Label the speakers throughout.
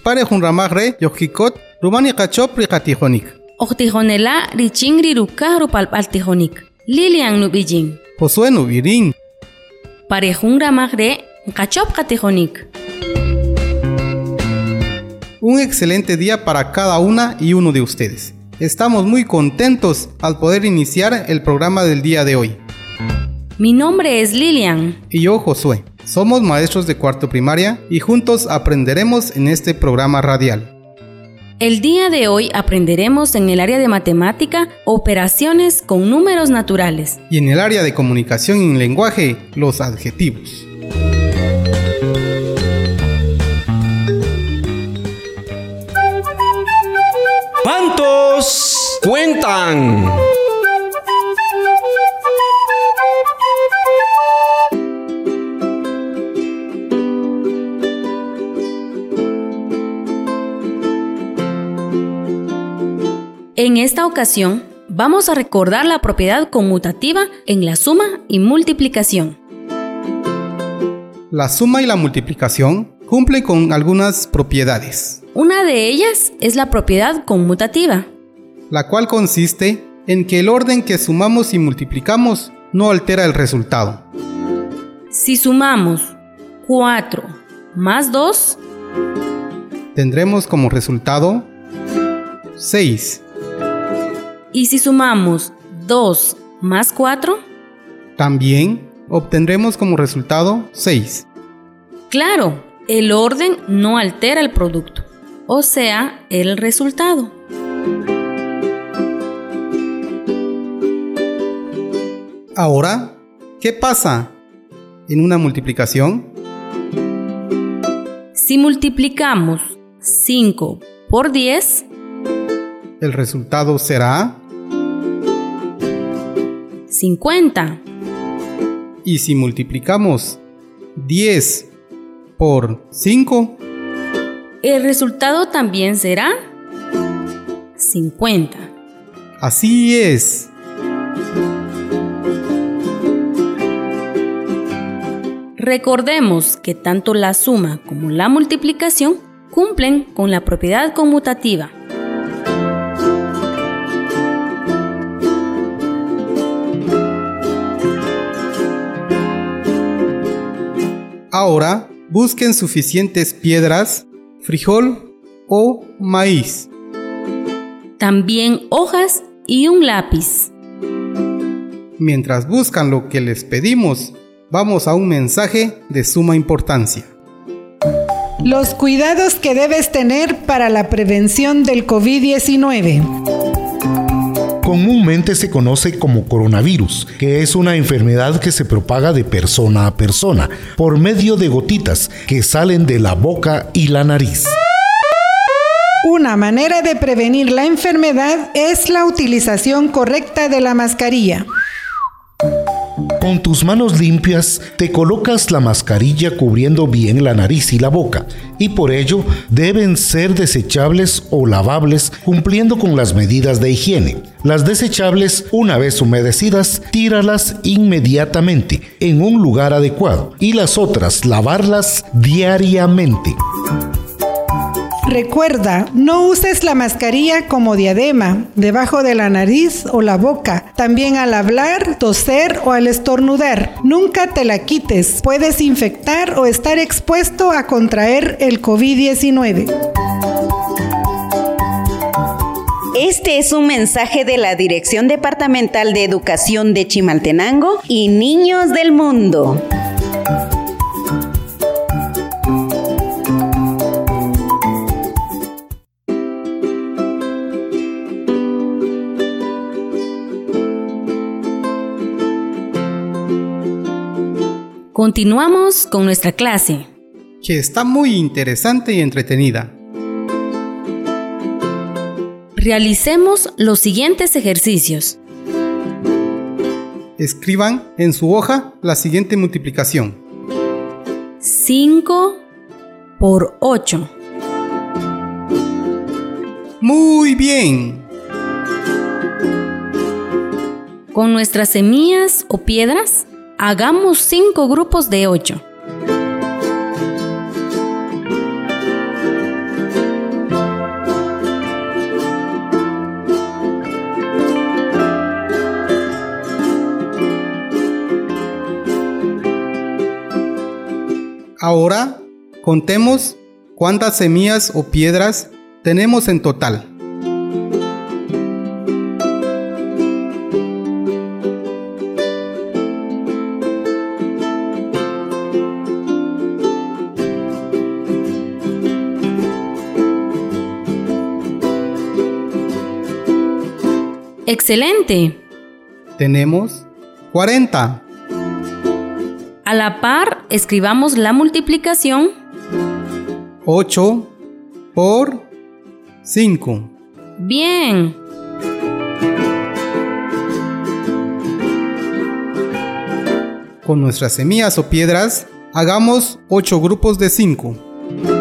Speaker 1: Chipare junramagre yojikot rumani kachop rikatijonik.
Speaker 2: Ojtijonela riching riruka rupalpaltijonik. Lilian nubijin.
Speaker 1: Josué nubirin.
Speaker 2: Parejun ramagre kachop katijonik.
Speaker 1: Un excelente día para cada una y uno de ustedes. Estamos muy contentos al poder iniciar el programa del día de hoy.
Speaker 2: Mi nombre es Lilian.
Speaker 1: Y yo, Josué. Somos maestros de cuarto primaria y juntos aprenderemos en este programa radial.
Speaker 2: El día de hoy aprenderemos en el área de matemática operaciones con números naturales.
Speaker 1: Y en el área de comunicación y lenguaje, los adjetivos.
Speaker 3: ¿Cuántos cuentan?
Speaker 2: En esta ocasión, vamos a recordar la propiedad conmutativa en la suma y multiplicación.
Speaker 1: La suma y la multiplicación cumplen con algunas propiedades.
Speaker 2: Una de ellas es la propiedad conmutativa,
Speaker 1: la cual consiste en que el orden que sumamos y multiplicamos no altera el resultado.
Speaker 2: Si sumamos 4 más 2,
Speaker 1: tendremos como resultado 6.
Speaker 2: Y si sumamos 2 más 4,
Speaker 1: también obtendremos como resultado 6.
Speaker 2: Claro, el orden no altera el producto, o sea, el resultado.
Speaker 1: Ahora, ¿qué pasa en una multiplicación?
Speaker 2: Si multiplicamos 5 por 10,
Speaker 1: el resultado será
Speaker 2: 50.
Speaker 1: Y si multiplicamos 10 por 5,
Speaker 2: el resultado también será 50.
Speaker 1: Así es.
Speaker 2: Recordemos que tanto la suma como la multiplicación cumplen con la propiedad conmutativa.
Speaker 1: Ahora busquen suficientes piedras, frijol o maíz.
Speaker 2: También hojas y un lápiz.
Speaker 1: Mientras buscan lo que les pedimos, vamos a un mensaje de suma importancia.
Speaker 4: Los cuidados que debes tener para la prevención del COVID-19
Speaker 5: comúnmente se conoce como coronavirus, que es una enfermedad que se propaga de persona a persona por medio de gotitas que salen de la boca y la nariz.
Speaker 4: Una manera de prevenir la enfermedad es la utilización correcta de la mascarilla.
Speaker 5: Con tus manos limpias te colocas la mascarilla cubriendo bien la nariz y la boca y por ello deben ser desechables o lavables cumpliendo con las medidas de higiene. Las desechables, una vez humedecidas, tíralas inmediatamente en un lugar adecuado y las otras lavarlas diariamente.
Speaker 4: Recuerda, no uses la mascarilla como diadema, debajo de la nariz o la boca. También al hablar, toser o al estornudar. Nunca te la quites. Puedes infectar o estar expuesto a contraer el COVID-19.
Speaker 6: Este es un mensaje de la Dirección Departamental de Educación de Chimaltenango y Niños del Mundo.
Speaker 2: Continuamos con nuestra clase.
Speaker 1: que está muy interesante y entretenida.
Speaker 2: Realicemos los siguientes ejercicios.
Speaker 1: Escriban en su hoja la siguiente multiplicación.
Speaker 2: 5 por 8.
Speaker 1: Muy bien.
Speaker 2: Con nuestras semillas o piedras, hagamos 5 grupos de 8.
Speaker 1: Ahora contemos cuántas semillas o piedras tenemos en total.
Speaker 2: Excelente.
Speaker 1: Tenemos 40.
Speaker 2: A la par, escribamos la multiplicación
Speaker 1: 8 por 5.
Speaker 2: Bien.
Speaker 1: Con nuestras semillas o piedras, hagamos 8 grupos de 5.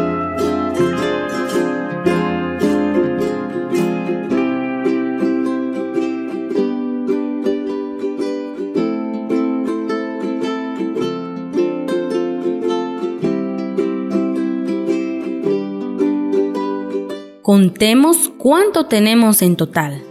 Speaker 2: Contemos cuánto tenemos en total.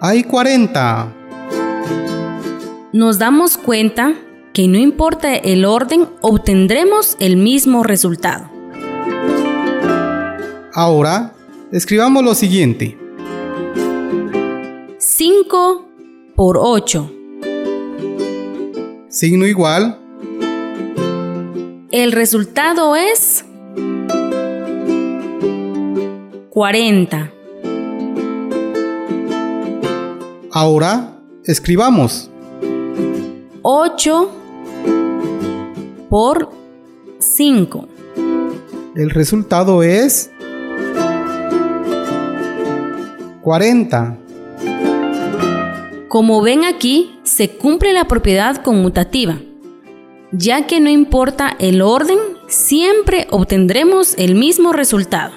Speaker 1: Hay 40.
Speaker 2: Nos damos cuenta que no importa el orden, obtendremos el mismo resultado.
Speaker 1: Ahora, escribamos lo siguiente.
Speaker 2: 5 por 8.
Speaker 1: Signo igual.
Speaker 2: El resultado es 40.
Speaker 1: Ahora, escribamos.
Speaker 2: 8 por 5.
Speaker 1: El resultado es 40.
Speaker 2: Como ven aquí, se cumple la propiedad conmutativa, ya que no importa el orden, siempre obtendremos el mismo resultado.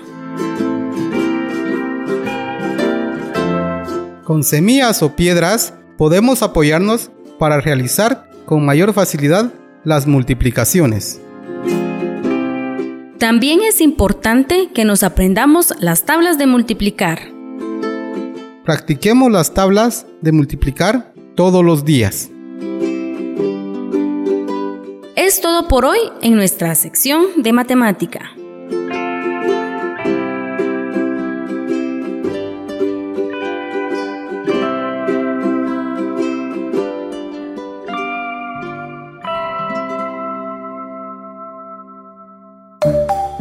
Speaker 1: Con semillas o piedras podemos apoyarnos para realizar con mayor facilidad las multiplicaciones.
Speaker 2: También es importante que nos aprendamos las tablas de multiplicar.
Speaker 1: Practiquemos las tablas de multiplicar todos los días.
Speaker 2: Es todo por hoy en nuestra sección de matemática.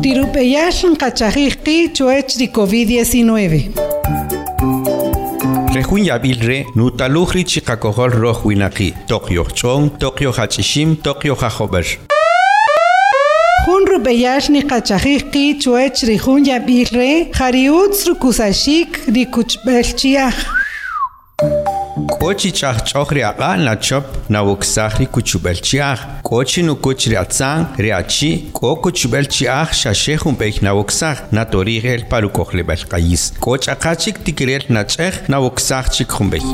Speaker 4: Tirupeyashan kachajiki chuech di COVID-19.
Speaker 3: Rejunya bilre, nutaluhri chikakohol roh winaki, Tokyo chong, Tokyo hachishim, Tokyo hajober.
Speaker 4: Jun rupeyashni kachajiki chuech rijunya bilre, jariutz rukusashik di
Speaker 3: კოჩი ჩახ ჩოხრი აყა ნაჩოპ ნავოქსახრი კუჩუბელჩი ახ. კოჩი ნუ კოჩრი აცან რეაჩი კო კუჩუბელჩი ახ შაშეხუმ პეიქ ნავოქსახ ნატორი ღელ პარუკოხლებელ ყაის კოჭა ხაჩიკ ტიკრელ ნაჭეხ ნავოქსახ ჩიქხუმბექ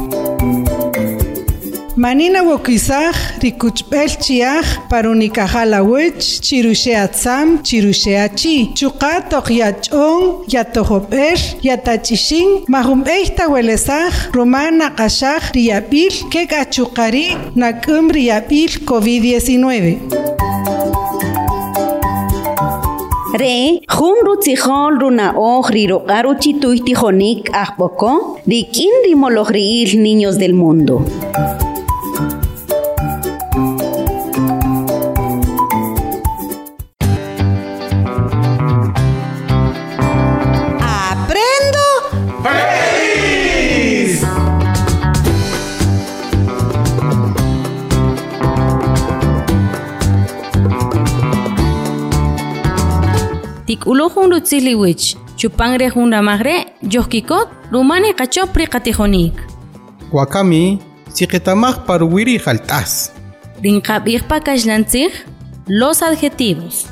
Speaker 4: Manina wokisaj rikuchbel chiaj parunikajala wech chirushea tzam chirushea chi chuqatoq yach'on yatojober yatachishin majumb'eyta welesaj romana qashaj riyabil kek achuqari nak'um riyabil COVID-19
Speaker 6: Re, jun rutzijol runa oj riroqaru chituy tijonik ajpoko, rikin rimolojriil niños del mundo.
Speaker 2: Ulohun rutziliwich. Chupangre hun ramagre, yohkikot, rumane kachopri katijonik.
Speaker 1: Wakami, siqetamaj paruwiri jaltas.
Speaker 2: Rinkabig pakashlantzig, los adjetivos.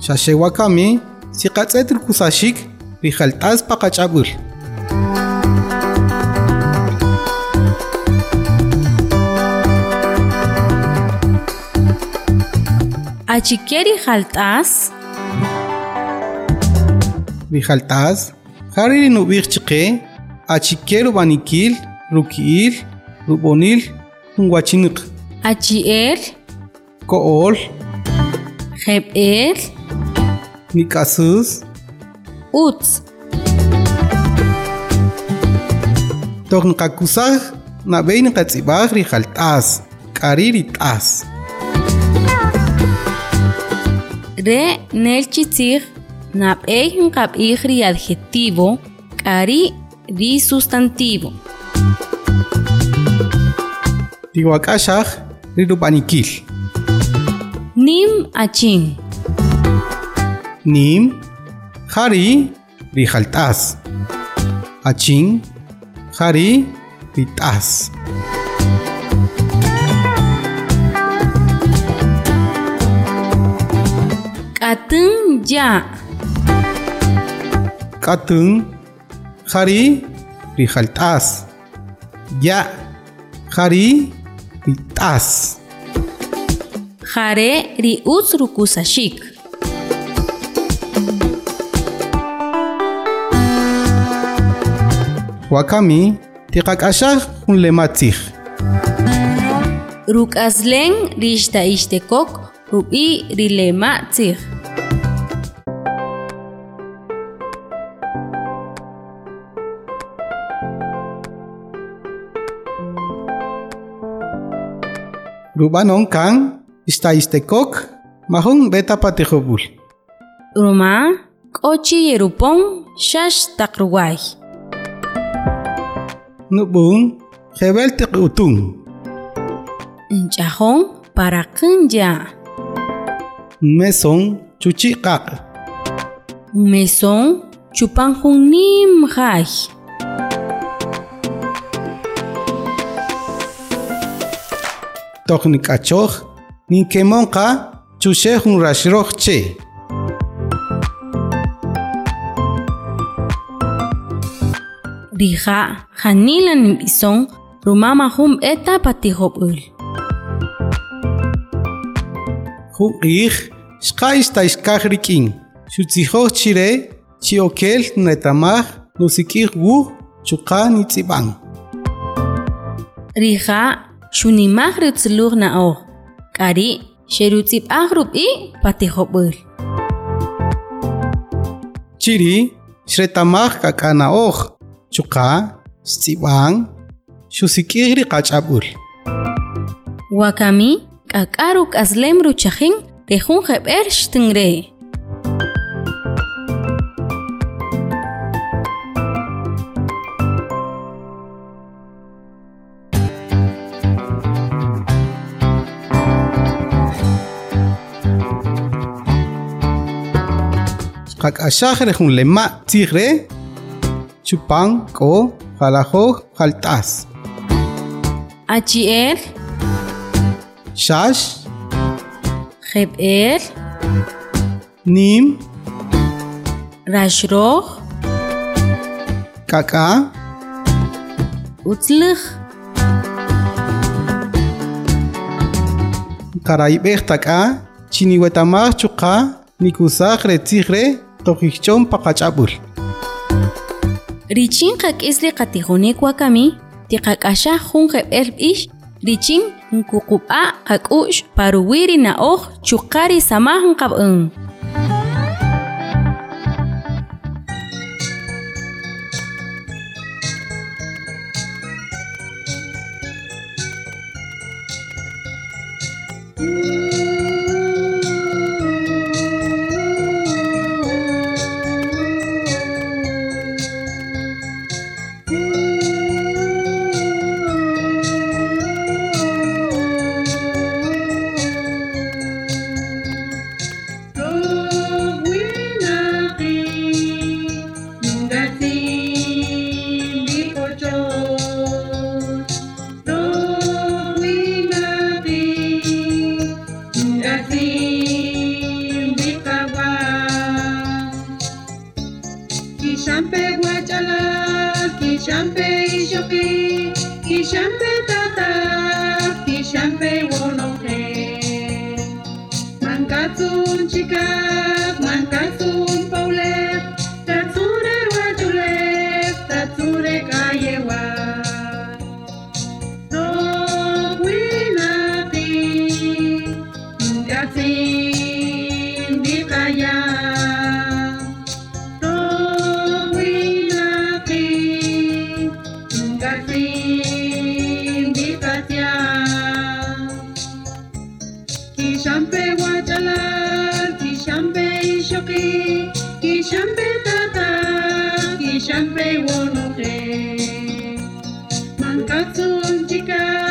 Speaker 1: Shashe wakami, siqatz'etr kusashik, rijaltas paqach'ab'ul.
Speaker 2: Achikieri jaltas,
Speaker 1: Rijaltas, hariri nub'ij chiqe, achiker banikil, rukiil, rub'onil, junwachiniq,
Speaker 2: achiel,
Speaker 1: ko'ol,
Speaker 2: jeb'el,
Speaker 1: nik'asus,
Speaker 2: utz.
Speaker 1: toj nqakusaj nab'ey niqatz'ib'aj rijaltas, k'ari rit'as.
Speaker 2: Re nel chitzig, nqab'ij ri adjetivo, k'ari ri sustantivo.
Speaker 1: Tiwak'axaj rirub'anikil.
Speaker 2: Nim achin,
Speaker 1: Nim, Hari, Rijaltas. Achin, Hari, Ritas.
Speaker 2: K'atun ya,
Speaker 1: Katun, Hari, Rijaltas. Ya, Hari, Ritas.
Speaker 2: jare ri utz rukusashik.
Speaker 1: Wakami, Tiqak'axaj jun lematzij.
Speaker 2: Ruk'aslen rixta ixtekok, rub'i rilema
Speaker 1: rubanong kan istaistekok mahong beta patihobul.
Speaker 2: Ruma ochi yerupon shash takruwai.
Speaker 1: Nubung hebel utung.
Speaker 2: Ncahong para kenja.
Speaker 1: Mesong cuci
Speaker 2: kak. cupang cupan nim
Speaker 1: hai. toknik'achoj ninkemonqa chuxej jun raxroj che
Speaker 2: riha' janila nib'ison rumama jun b'eta patijob'ül
Speaker 1: jun q'iij xqa'ix taixkaj rik'in xutzijoj chire chiokel netamaj nosik'ij wuj chuqaj nitz'ib'an.
Speaker 2: Riha' shunimahrut seluruh naoh, Kari, syerutsip agrup i
Speaker 1: patihobul. Ciri, shretamah kakana oh, cuka, stibang, shusikiri kacabul.
Speaker 2: Wakami, kakaruk azlem rucahin, tehun heber shtengre. Hak
Speaker 1: asha jere jun lema tigre chupan ko jalajo jaltas.
Speaker 2: Achiel.
Speaker 1: Shash.
Speaker 2: Jebel.
Speaker 1: Nim.
Speaker 2: Rashroh.
Speaker 1: Kaka.
Speaker 2: Utzlig.
Speaker 1: Karaibeh taka. Chiniwetamah chuka. Nikusah re tigre. toqikchonpa
Speaker 2: qach'apul richinqa k'isli qatijunikwakami tiqak'axaj jun qeb'el b'ix richin nkuqub'a' qak'ux paruwiri na'oj chuqari
Speaker 7: samajn un. Atlântica. Shanpei Wonoke. Mankatsu Unchika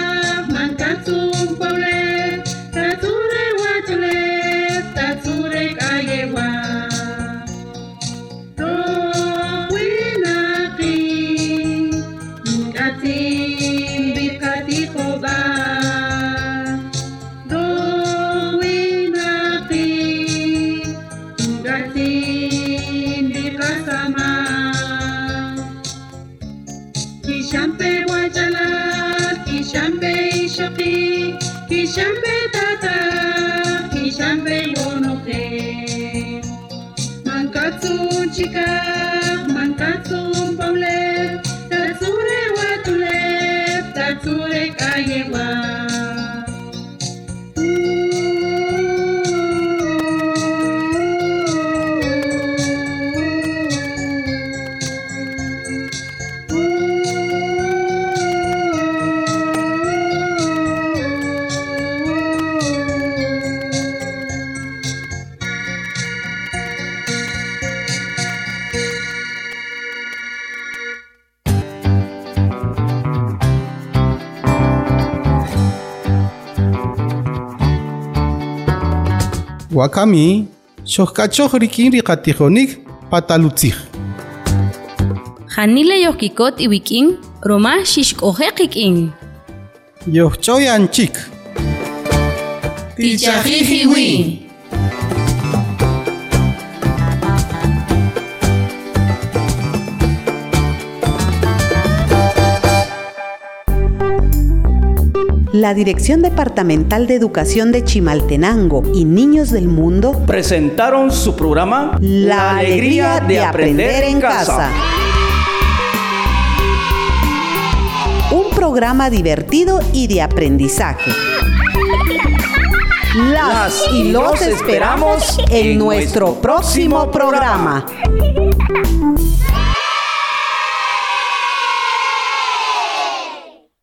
Speaker 7: Kishan Baby.
Speaker 1: Wakami, shohkachohrikin rikatijonik patalutzij.
Speaker 2: Janile yohkikot iwikin, roma shishkohekikin.
Speaker 1: Yohchoyan chik.
Speaker 2: Tichajijiwi.
Speaker 6: La Dirección Departamental de Educación de Chimaltenango y Niños del Mundo
Speaker 8: presentaron su programa
Speaker 6: La alegría de aprender en casa. Un programa divertido y de aprendizaje. Las y los esperamos en nuestro próximo programa.